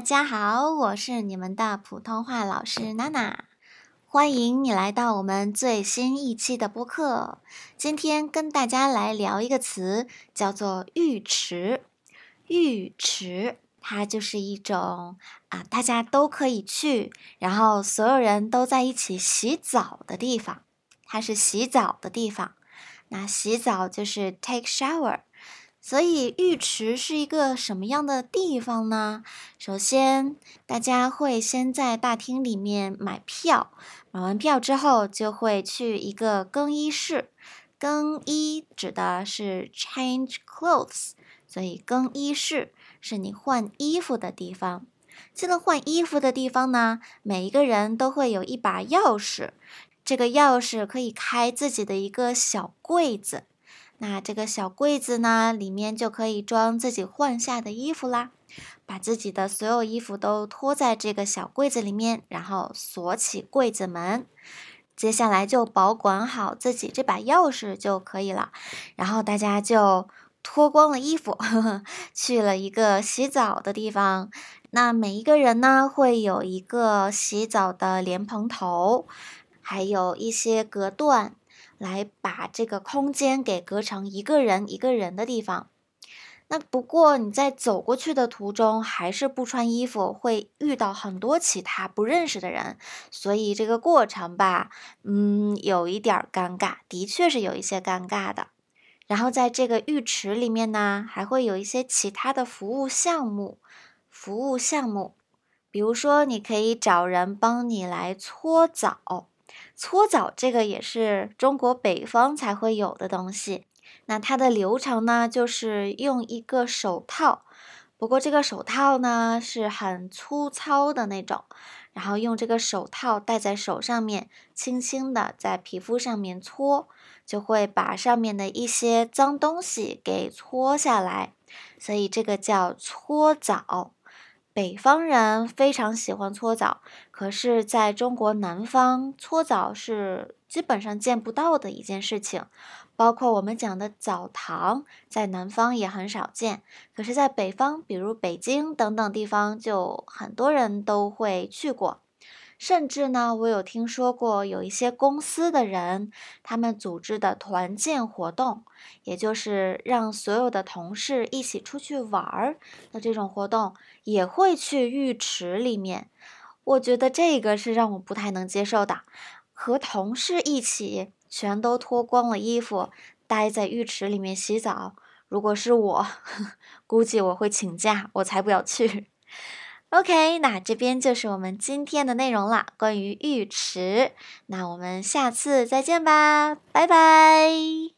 大家好，我是你们的普通话老师娜娜，欢迎你来到我们最新一期的播客。今天跟大家来聊一个词，叫做浴池。浴池，它就是一种啊，大家都可以去，然后所有人都在一起洗澡的地方。它是洗澡的地方，那洗澡就是 take shower。所以浴池是一个什么样的地方呢？首先，大家会先在大厅里面买票，买完票之后就会去一个更衣室。更衣指的是 change clothes，所以更衣室是你换衣服的地方。进了换衣服的地方呢，每一个人都会有一把钥匙，这个钥匙可以开自己的一个小柜子。那这个小柜子呢，里面就可以装自己换下的衣服啦。把自己的所有衣服都拖在这个小柜子里面，然后锁起柜子门。接下来就保管好自己这把钥匙就可以了。然后大家就脱光了衣服，呵 呵去了一个洗澡的地方。那每一个人呢，会有一个洗澡的莲蓬头，还有一些隔断。来把这个空间给隔成一个人一个人的地方。那不过你在走过去的途中，还是不穿衣服，会遇到很多其他不认识的人，所以这个过程吧，嗯，有一点尴尬，的确是有一些尴尬的。然后在这个浴池里面呢，还会有一些其他的服务项目，服务项目，比如说你可以找人帮你来搓澡。搓澡这个也是中国北方才会有的东西。那它的流程呢，就是用一个手套，不过这个手套呢是很粗糙的那种，然后用这个手套戴在手上面，轻轻的在皮肤上面搓，就会把上面的一些脏东西给搓下来，所以这个叫搓澡。北方人非常喜欢搓澡，可是在中国南方，搓澡是基本上见不到的一件事情。包括我们讲的澡堂，在南方也很少见，可是，在北方，比如北京等等地方，就很多人都会去过。甚至呢，我有听说过有一些公司的人，他们组织的团建活动，也就是让所有的同事一起出去玩儿的这种活动，也会去浴池里面。我觉得这个是让我不太能接受的，和同事一起全都脱光了衣服，待在浴池里面洗澡。如果是我，估计我会请假，我才不要去。OK，那这边就是我们今天的内容了，关于浴池。那我们下次再见吧，拜拜。